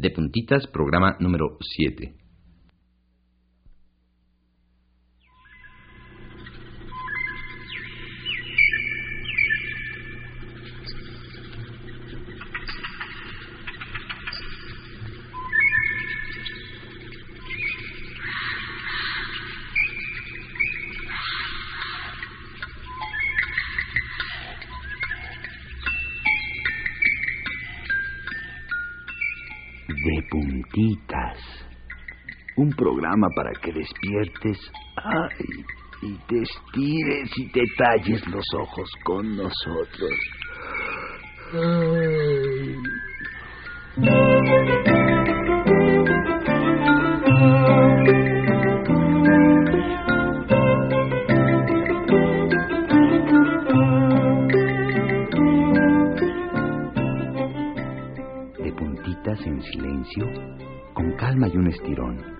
De puntitas, programa número 7. Para que despiertes y te estires y te talles los ojos con nosotros. De puntitas en silencio, con calma y un estirón,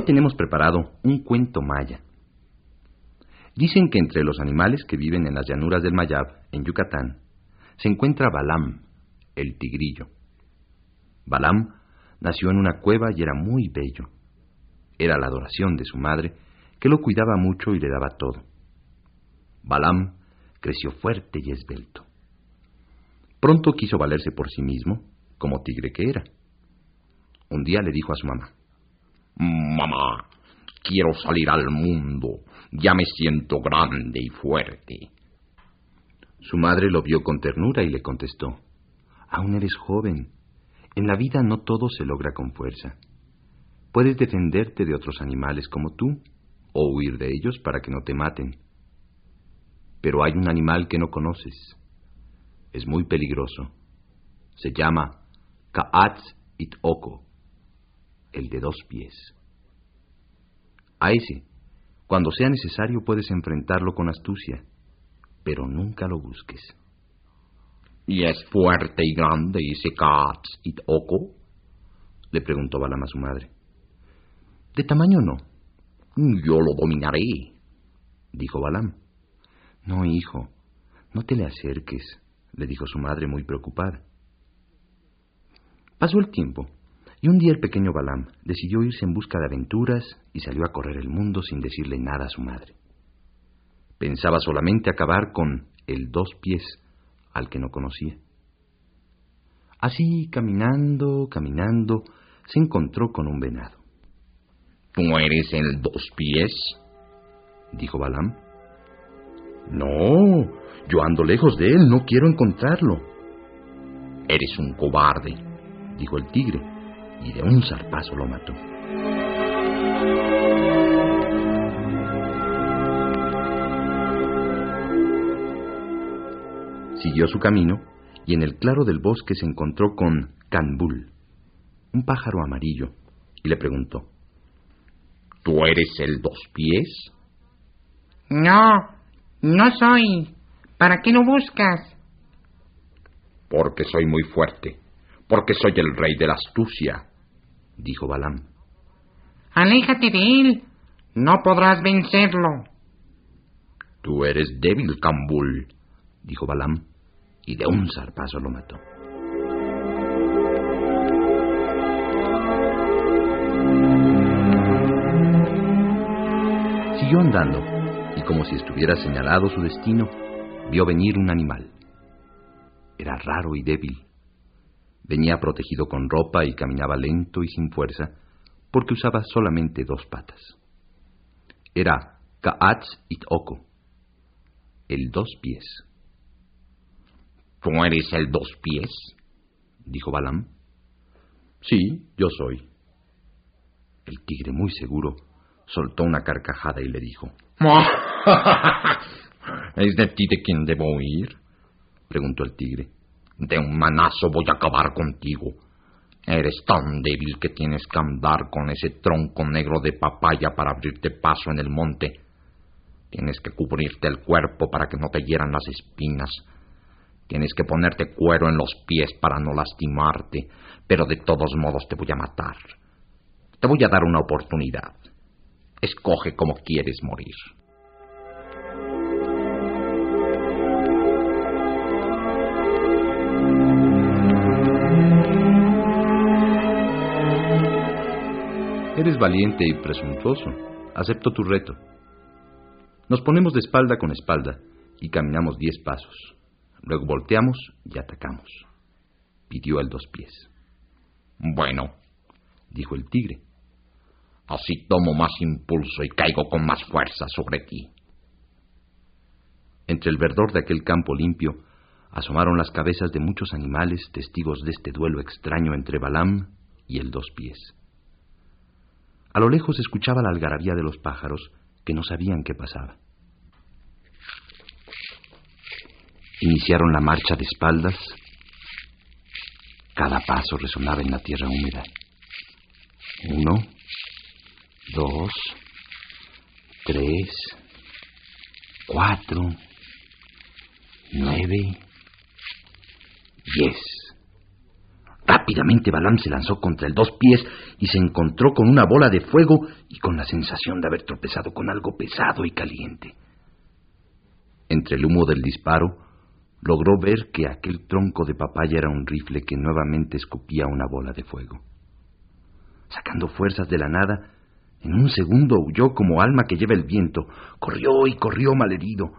Hoy tenemos preparado un cuento maya. Dicen que entre los animales que viven en las llanuras del Mayab, en Yucatán, se encuentra Balam, el tigrillo. Balam nació en una cueva y era muy bello. Era la adoración de su madre, que lo cuidaba mucho y le daba todo. Balam creció fuerte y esbelto. Pronto quiso valerse por sí mismo, como tigre que era. Un día le dijo a su mamá, Mamá, quiero salir al mundo. Ya me siento grande y fuerte. Su madre lo vio con ternura y le contestó, Aún eres joven. En la vida no todo se logra con fuerza. Puedes defenderte de otros animales como tú, o huir de ellos para que no te maten. Pero hay un animal que no conoces. Es muy peligroso. Se llama Kaatz it Oko el de dos pies. A ese, cuando sea necesario, puedes enfrentarlo con astucia, pero nunca lo busques. ¿Y es fuerte y grande ese Katz y Oko? le preguntó Balam a su madre. De tamaño no. Yo lo dominaré, dijo Balam. No, hijo, no te le acerques, le dijo su madre muy preocupada. Pasó el tiempo y un día el pequeño Balam decidió irse en busca de aventuras y salió a correr el mundo sin decirle nada a su madre. Pensaba solamente acabar con el dos pies al que no conocía. Así, caminando, caminando, se encontró con un venado. ¿Tú eres el dos pies? dijo Balam. No, yo ando lejos de él, no quiero encontrarlo. Eres un cobarde, dijo el tigre. Y de un zarpazo lo mató. Siguió su camino y en el claro del bosque se encontró con Canbul, un pájaro amarillo, y le preguntó, ¿Tú eres el dos pies? No, no soy. ¿Para qué lo buscas? Porque soy muy fuerte, porque soy el rey de la astucia, dijo Balam. Aléjate de él, no podrás vencerlo. Tú eres débil, Cambul, dijo Balam, y de un zarpazo lo mató. Siguió andando, y como si estuviera señalado su destino, vio venir un animal. Era raro y débil. Venía protegido con ropa y caminaba lento y sin fuerza, porque usaba solamente dos patas. Era Ka'atz Oko, el dos pies. ¿Tú eres el dos pies? dijo Balam. Sí, yo soy. El tigre, muy seguro, soltó una carcajada y le dijo: ¿Es de ti de quien debo huir? preguntó el tigre. De un manazo voy a acabar contigo. Eres tan débil que tienes que andar con ese tronco negro de papaya para abrirte paso en el monte. Tienes que cubrirte el cuerpo para que no te hieran las espinas. Tienes que ponerte cuero en los pies para no lastimarte, pero de todos modos te voy a matar. Te voy a dar una oportunidad. Escoge cómo quieres morir. Eres valiente y presuntuoso. Acepto tu reto. Nos ponemos de espalda con espalda y caminamos diez pasos. Luego volteamos y atacamos. Pidió el dos pies. Bueno, dijo el tigre. Así tomo más impulso y caigo con más fuerza sobre ti. Entre el verdor de aquel campo limpio asomaron las cabezas de muchos animales testigos de este duelo extraño entre Balam y el dos pies. A lo lejos escuchaba la algarabía de los pájaros que no sabían qué pasaba. Iniciaron la marcha de espaldas. Cada paso resonaba en la tierra húmeda. Uno, dos, tres, cuatro, nueve, diez. Rápidamente Balam se lanzó contra el dos pies y se encontró con una bola de fuego y con la sensación de haber tropezado con algo pesado y caliente. Entre el humo del disparo, logró ver que aquel tronco de papaya era un rifle que nuevamente escupía una bola de fuego. Sacando fuerzas de la nada, en un segundo huyó como alma que lleva el viento, corrió y corrió malherido.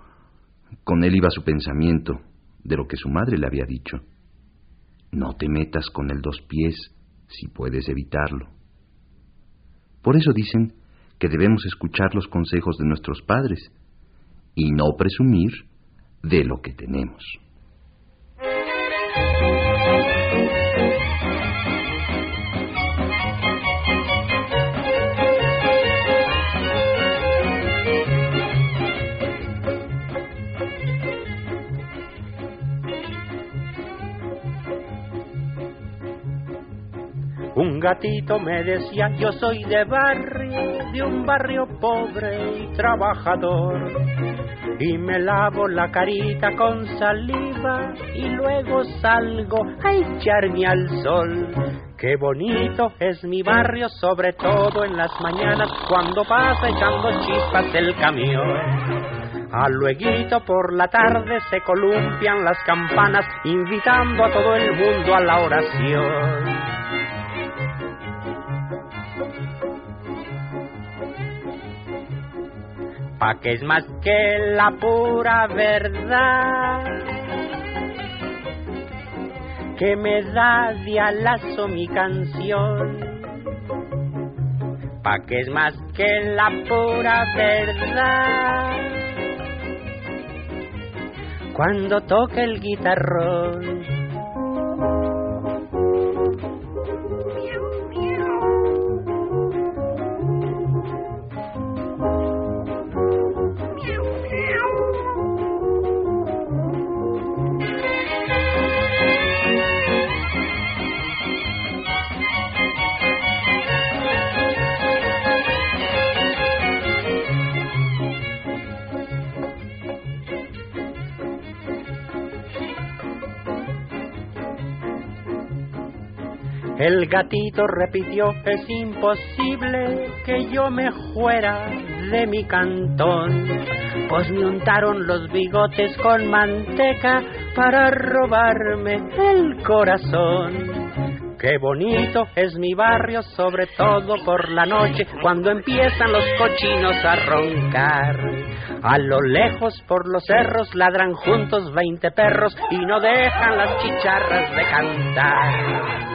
Con él iba su pensamiento de lo que su madre le había dicho. No te metas con el dos pies si puedes evitarlo. Por eso dicen que debemos escuchar los consejos de nuestros padres y no presumir de lo que tenemos. Gatito me decía, yo soy de barrio, de un barrio pobre y trabajador. Y me lavo la carita con saliva y luego salgo a echarme al sol. Qué bonito es mi barrio, sobre todo en las mañanas cuando pasa echando chispas el camión. A luego por la tarde se columpian las campanas invitando a todo el mundo a la oración. Pa' que es más que la pura verdad. Que me da de alazo mi canción, pa' que es más que la pura verdad. Cuando toca el guitarrón. El gatito repitió, es imposible que yo me fuera de mi cantón, pues me untaron los bigotes con manteca para robarme el corazón. Qué bonito es mi barrio, sobre todo por la noche, cuando empiezan los cochinos a roncar. A lo lejos por los cerros ladran juntos veinte perros y no dejan las chicharras de cantar.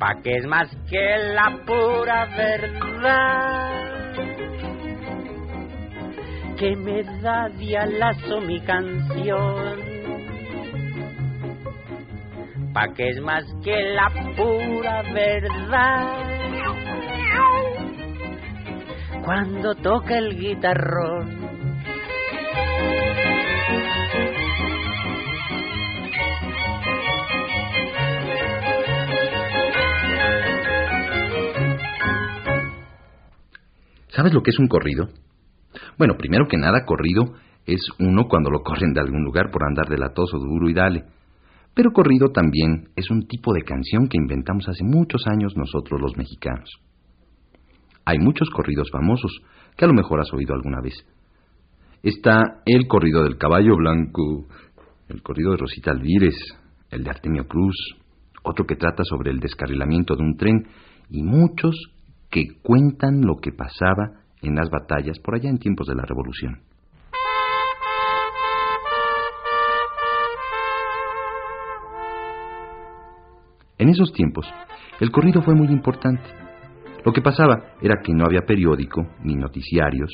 Pa' que es más que la pura verdad. Que me da dialazo mi canción. Pa' que es más que la pura verdad. Cuando toca el guitarrón ¿Sabes lo que es un corrido? Bueno, primero que nada, corrido es uno cuando lo corren de algún lugar por andar de latoso, duro y dale. Pero corrido también es un tipo de canción que inventamos hace muchos años nosotros los mexicanos. Hay muchos corridos famosos que a lo mejor has oído alguna vez. Está el corrido del caballo blanco, el corrido de Rosita Alvírez, el de Artemio Cruz, otro que trata sobre el descarrilamiento de un tren y muchos que cuentan lo que pasaba en las batallas por allá en tiempos de la Revolución. En esos tiempos, el corrido fue muy importante. Lo que pasaba era que no había periódico ni noticiarios,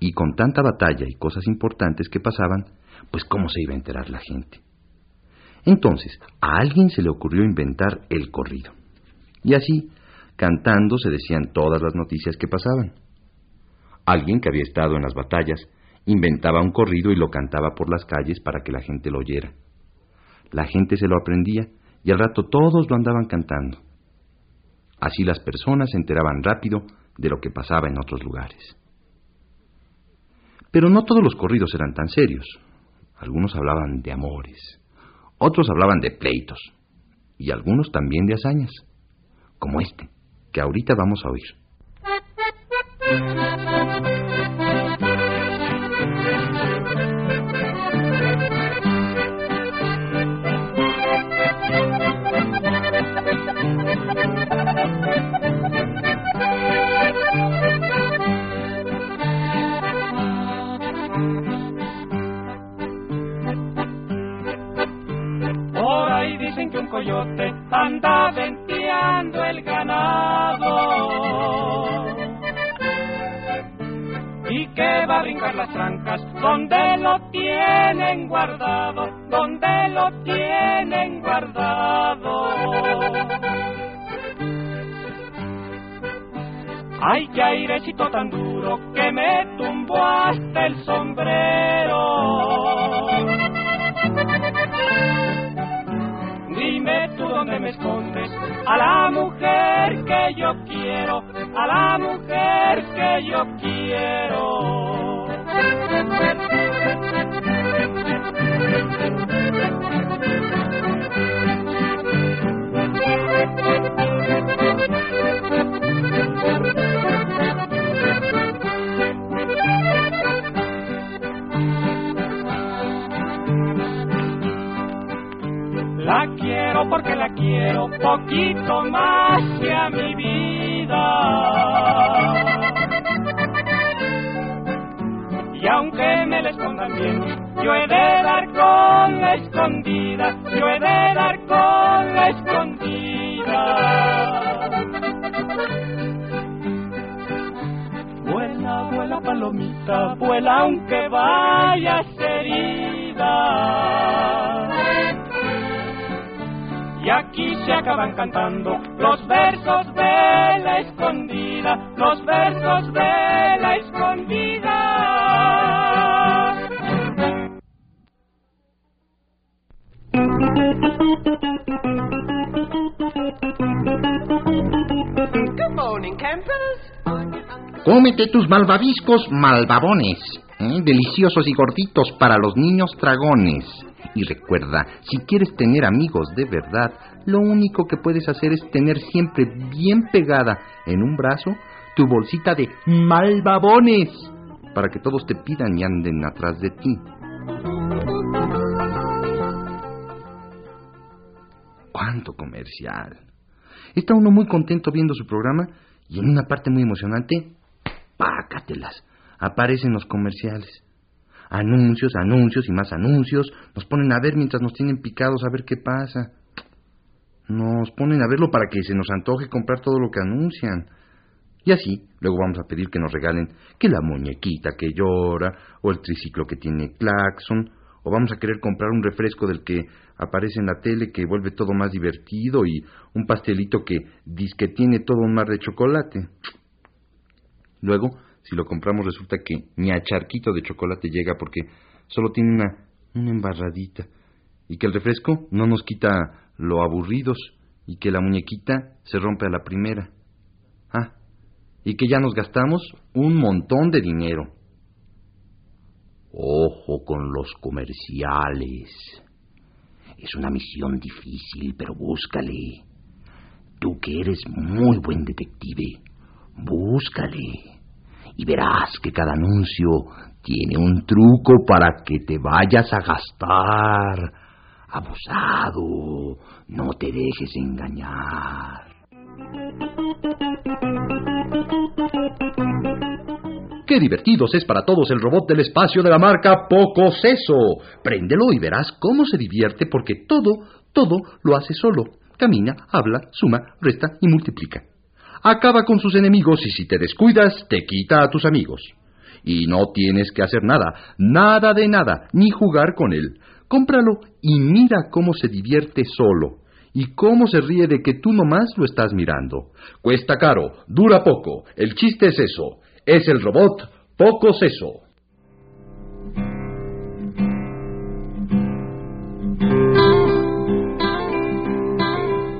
y con tanta batalla y cosas importantes que pasaban, pues cómo se iba a enterar la gente. Entonces, a alguien se le ocurrió inventar el corrido. Y así, Cantando se decían todas las noticias que pasaban. Alguien que había estado en las batallas inventaba un corrido y lo cantaba por las calles para que la gente lo oyera. La gente se lo aprendía y al rato todos lo andaban cantando. Así las personas se enteraban rápido de lo que pasaba en otros lugares. Pero no todos los corridos eran tan serios. Algunos hablaban de amores, otros hablaban de pleitos y algunos también de hazañas, como este que ahorita vamos a oír. Coyote anda venteando el ganado y que va a brincar las trancas donde lo tienen guardado, donde lo tienen guardado. Ay, qué airecito tan duro que me tumbó hasta el sombrero. Dónde me escondes a la mujer que yo quiero, a la mujer que yo quiero. Porque la quiero poquito más que a mi vida. Y aunque me la escondan bien, yo he de dar con la escondida, yo he de dar con la escondida. Vuela, vuela palomita, vuela aunque vayas herida. Se acaban cantando los versos de la escondida, los versos de la escondida. Cómete tus malvaviscos malvabones. ¿eh? deliciosos y gorditos para los niños dragones. Y recuerda, si quieres tener amigos de verdad, lo único que puedes hacer es tener siempre bien pegada en un brazo tu bolsita de malvabones para que todos te pidan y anden atrás de ti. ¿Cuánto comercial? Está uno muy contento viendo su programa y en una parte muy emocionante, pácatelas, aparecen los comerciales. Anuncios, anuncios y más anuncios. Nos ponen a ver mientras nos tienen picados a ver qué pasa. Nos ponen a verlo para que se nos antoje comprar todo lo que anuncian. Y así, luego vamos a pedir que nos regalen que la muñequita que llora, o el triciclo que tiene claxon, o vamos a querer comprar un refresco del que aparece en la tele que vuelve todo más divertido y un pastelito que dice que tiene todo un mar de chocolate. Luego, si lo compramos resulta que ni a charquito de chocolate llega porque solo tiene una, una embarradita y que el refresco no nos quita lo aburridos y que la muñequita se rompe a la primera. Ah, y que ya nos gastamos un montón de dinero. Ojo con los comerciales. Es una misión difícil, pero búscale. Tú que eres muy buen detective, búscale. Y verás que cada anuncio tiene un truco para que te vayas a gastar. Abusado, no te dejes engañar. ¡Qué divertidos es para todos el robot del espacio de la marca Poco Seso! Préndelo y verás cómo se divierte porque todo, todo lo hace solo. Camina, habla, suma, resta y multiplica. Acaba con sus enemigos y si te descuidas, te quita a tus amigos. Y no tienes que hacer nada, nada de nada, ni jugar con él. Cómpralo y mira cómo se divierte solo. Y cómo se ríe de que tú nomás lo estás mirando. Cuesta caro, dura poco. El chiste es eso. Es el robot Poco Seso.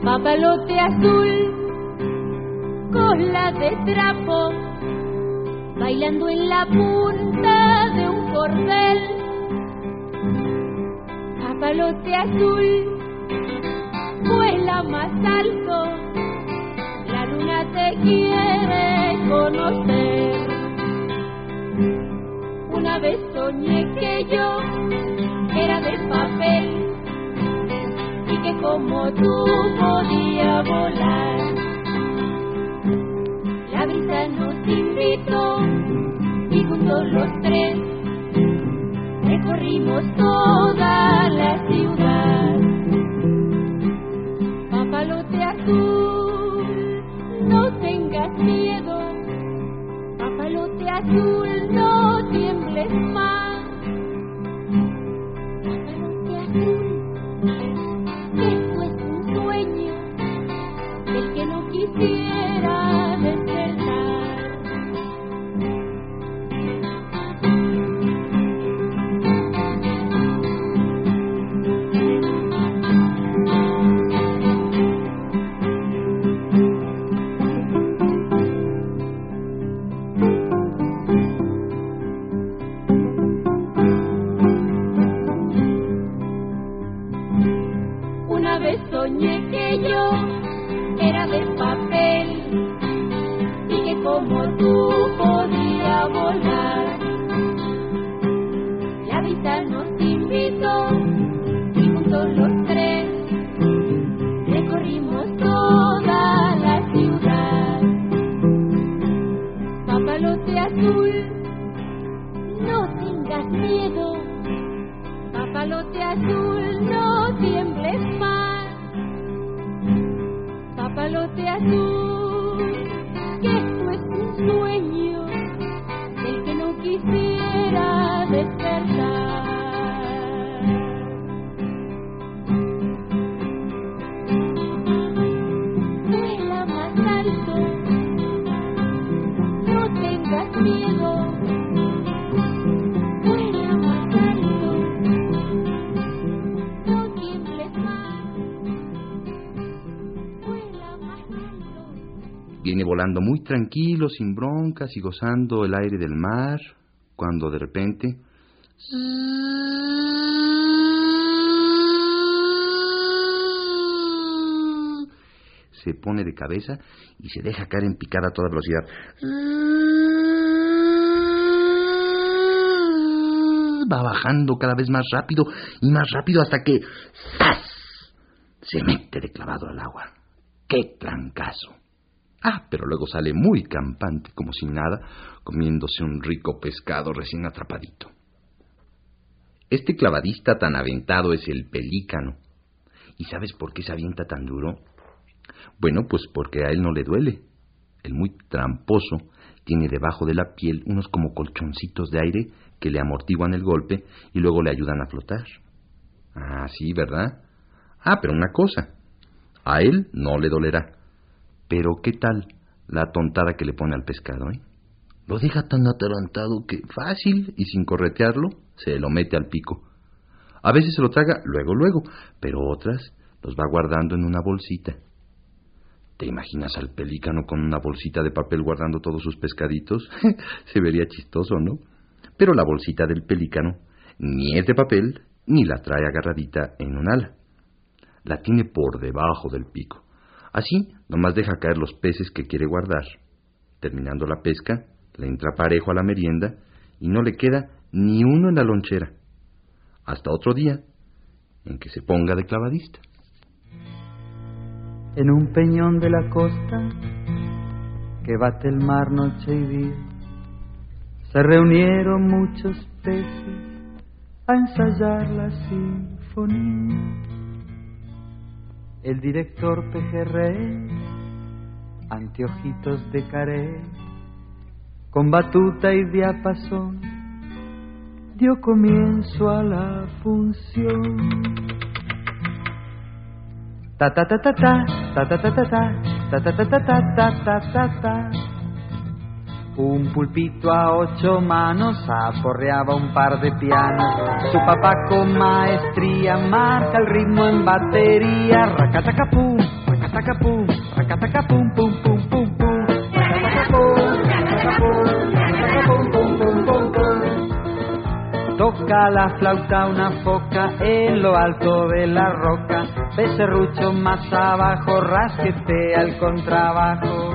Papalote azul, cola de trapo, bailando en la punta de un cordel. Papalote azul, vuela más alto, la luna te quiere conocer. Una vez soñé que yo era de papel y que como tú podía volar. La brisa nos invitó y juntos los tres recorrimos toda la ciudad. Papalote azul, no tengas miedo. Papalote azul, Viene volando muy tranquilo, sin broncas y gozando el aire del mar. cuando de repente... Se pone de cabeza y se deja caer en picada a toda velocidad. Va bajando cada vez más rápido y más rápido hasta que ¡zas! se mete de clavado al agua. ¡Qué trancazo! Ah, pero luego sale muy campante, como sin nada, comiéndose un rico pescado recién atrapadito. Este clavadista tan aventado es el pelícano. ¿Y sabes por qué se avienta tan duro? Bueno, pues porque a él no le duele. El muy tramposo tiene debajo de la piel unos como colchoncitos de aire que le amortiguan el golpe y luego le ayudan a flotar. Ah, sí, ¿verdad? Ah, pero una cosa, a él no le dolerá. Pero ¿qué tal la tontada que le pone al pescado, eh? Lo deja tan atarantado que fácil y sin corretearlo se lo mete al pico. A veces se lo traga luego, luego, pero otras los va guardando en una bolsita. ¿Te imaginas al pelícano con una bolsita de papel guardando todos sus pescaditos? se vería chistoso, ¿no? Pero la bolsita del pelícano ni es de papel ni la trae agarradita en un ala la tiene por debajo del pico. Así, nomás deja caer los peces que quiere guardar. Terminando la pesca, le entra parejo a la merienda y no le queda ni uno en la lonchera. Hasta otro día, en que se ponga de clavadista. En un peñón de la costa, que bate el mar noche y día, se reunieron muchos peces a ensayar la sinfonía el director pejerrey, anteojitos de caré, con batuta y diapasón, dio comienzo a la función. Ta ta ta ta ta ta ta ta ta ta ta ta ta ta ta ta ta un pulpito a ocho manos aporreaba un par de pianos. Su papá con maestría marca el ritmo en batería. Racatacapum, racatacapum, racatacapum, pum, pum, pum, pum. Toca la flauta una foca en lo alto de la roca. Becerrucho más abajo, rasquetea el contrabajo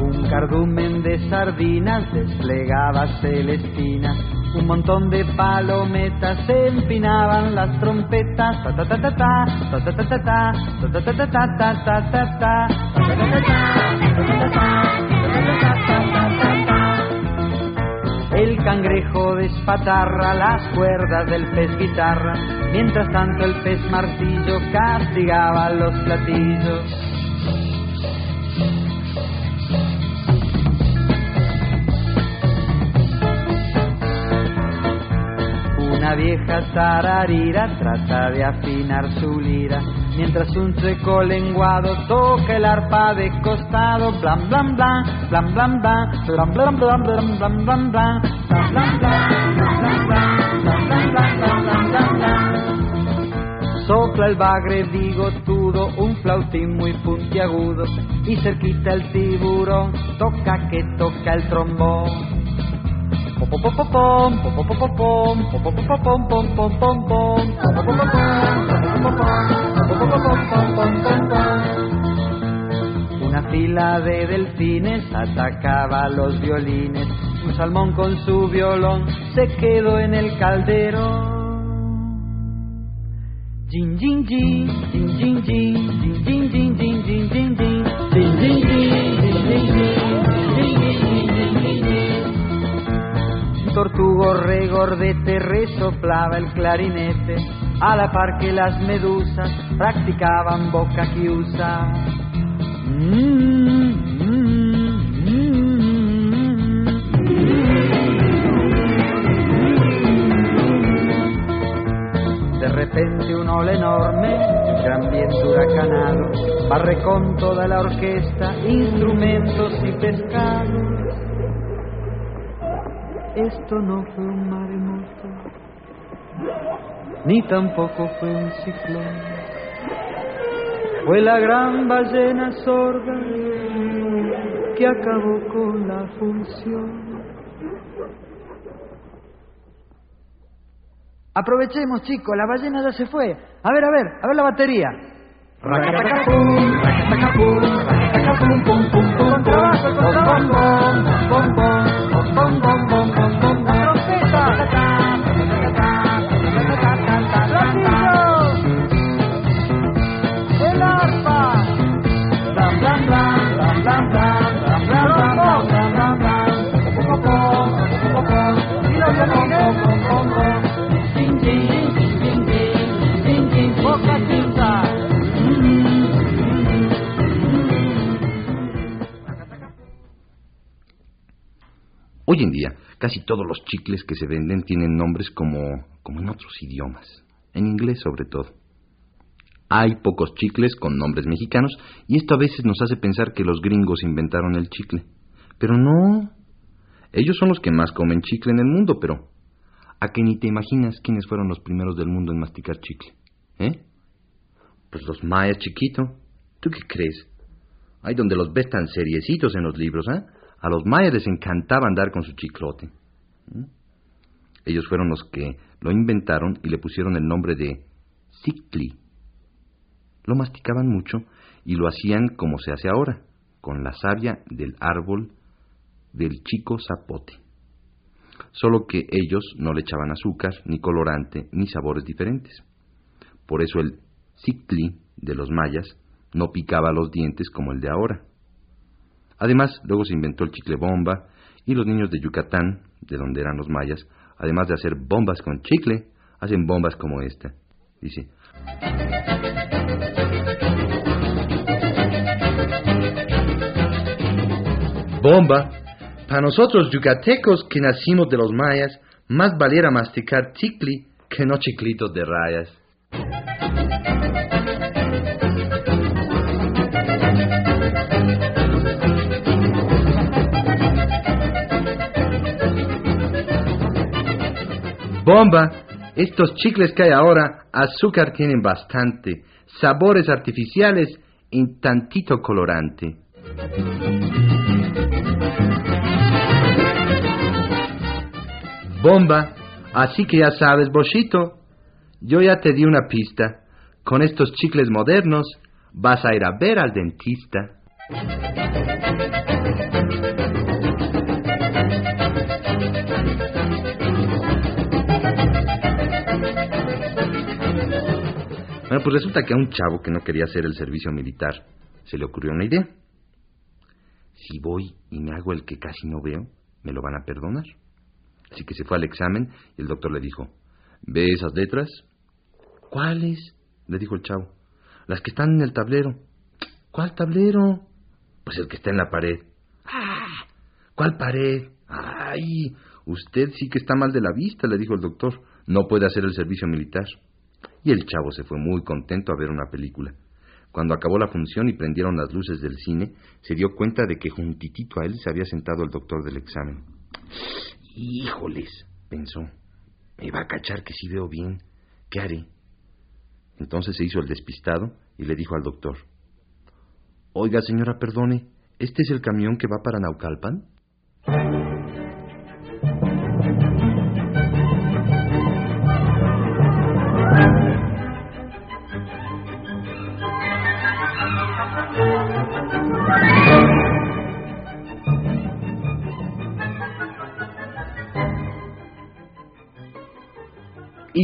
Un cardumen de sardinas desplegaba Celestina un montón de palometas empinaban las trompetas ta ta ta ta ta ta ta ta ta ta ta ta ta ta ta ta ta cangrejo despatarra las cuerdas del pez guitarra, mientras tanto el pez martillo castigaba los platillos. Una vieja tararira trata de afinar su lira mientras un seco lenguado toca el arpa de costado, blan blan blan, blan blan blan, blan blan blan, blan blan blan, Sopla el bagre bigotudo, un flautín muy puntiagudo, y cerquita el tiburón, toca que toca el trombón. Una fila de delfines atacaba los violines. Salmón con su violón se quedó en el caldero. Jin jin jin, jin jin jin, jin jin jin, jin jin jin, jin jin jin, tortugo regordete resoplaba el clarinete, a la par que las medusas practicaban boca chiusa. De repente un ola enorme, gran viento huracanado, barre con toda la orquesta, instrumentos y pescados esto no fue un maremoto, ni tampoco fue un ciclón. Fue la gran ballena sorda que acabó con la función. Aprovechemos, chicos, la ballena ya se fue. A ver, a ver, a ver la batería. Hoy en día, casi todos los chicles que se venden tienen nombres como, como en otros idiomas, en inglés sobre todo. Hay pocos chicles con nombres mexicanos y esto a veces nos hace pensar que los gringos inventaron el chicle. Pero no. Ellos son los que más comen chicle en el mundo, pero a que ni te imaginas quiénes fueron los primeros del mundo en masticar chicle. ¿Eh? Pues los mayas chiquito. ¿Tú qué crees? Hay donde los ves tan seriecitos en los libros, ¿eh? A los mayas les encantaba andar con su chiclote. ¿Mm? Ellos fueron los que lo inventaron y le pusieron el nombre de Cicli. Lo masticaban mucho y lo hacían como se hace ahora, con la savia del árbol del chico zapote. Solo que ellos no le echaban azúcar, ni colorante, ni sabores diferentes. Por eso el Cicli de los mayas no picaba los dientes como el de ahora. Además, luego se inventó el chicle bomba y los niños de Yucatán, de donde eran los mayas, además de hacer bombas con chicle, hacen bombas como esta. Dice. Bomba. Para nosotros yucatecos que nacimos de los mayas, más valiera masticar chicle que no chiclitos de rayas. Bomba, estos chicles que hay ahora, azúcar tienen bastante, sabores artificiales y tantito colorante. Bomba, así que ya sabes, Bochito, yo ya te di una pista. Con estos chicles modernos vas a ir a ver al dentista. Bueno, pues resulta que a un chavo que no quería hacer el servicio militar se le ocurrió una idea. Si voy y me hago el que casi no veo, me lo van a perdonar. Así que se fue al examen y el doctor le dijo, ¿ve esas letras? ¿Cuáles? le dijo el chavo. Las que están en el tablero. ¿Cuál tablero? Pues el que está en la pared. ¡Ah! ¿Cuál pared? ¡Ay! Usted sí que está mal de la vista, le dijo el doctor. No puede hacer el servicio militar. Y el chavo se fue muy contento a ver una película. Cuando acabó la función y prendieron las luces del cine, se dio cuenta de que juntitito a él se había sentado el doctor del examen. Híjoles, pensó, me va a cachar que si veo bien. ¿Qué haré? Entonces se hizo el despistado y le dijo al doctor, Oiga, señora, perdone, ¿este es el camión que va para Naucalpan?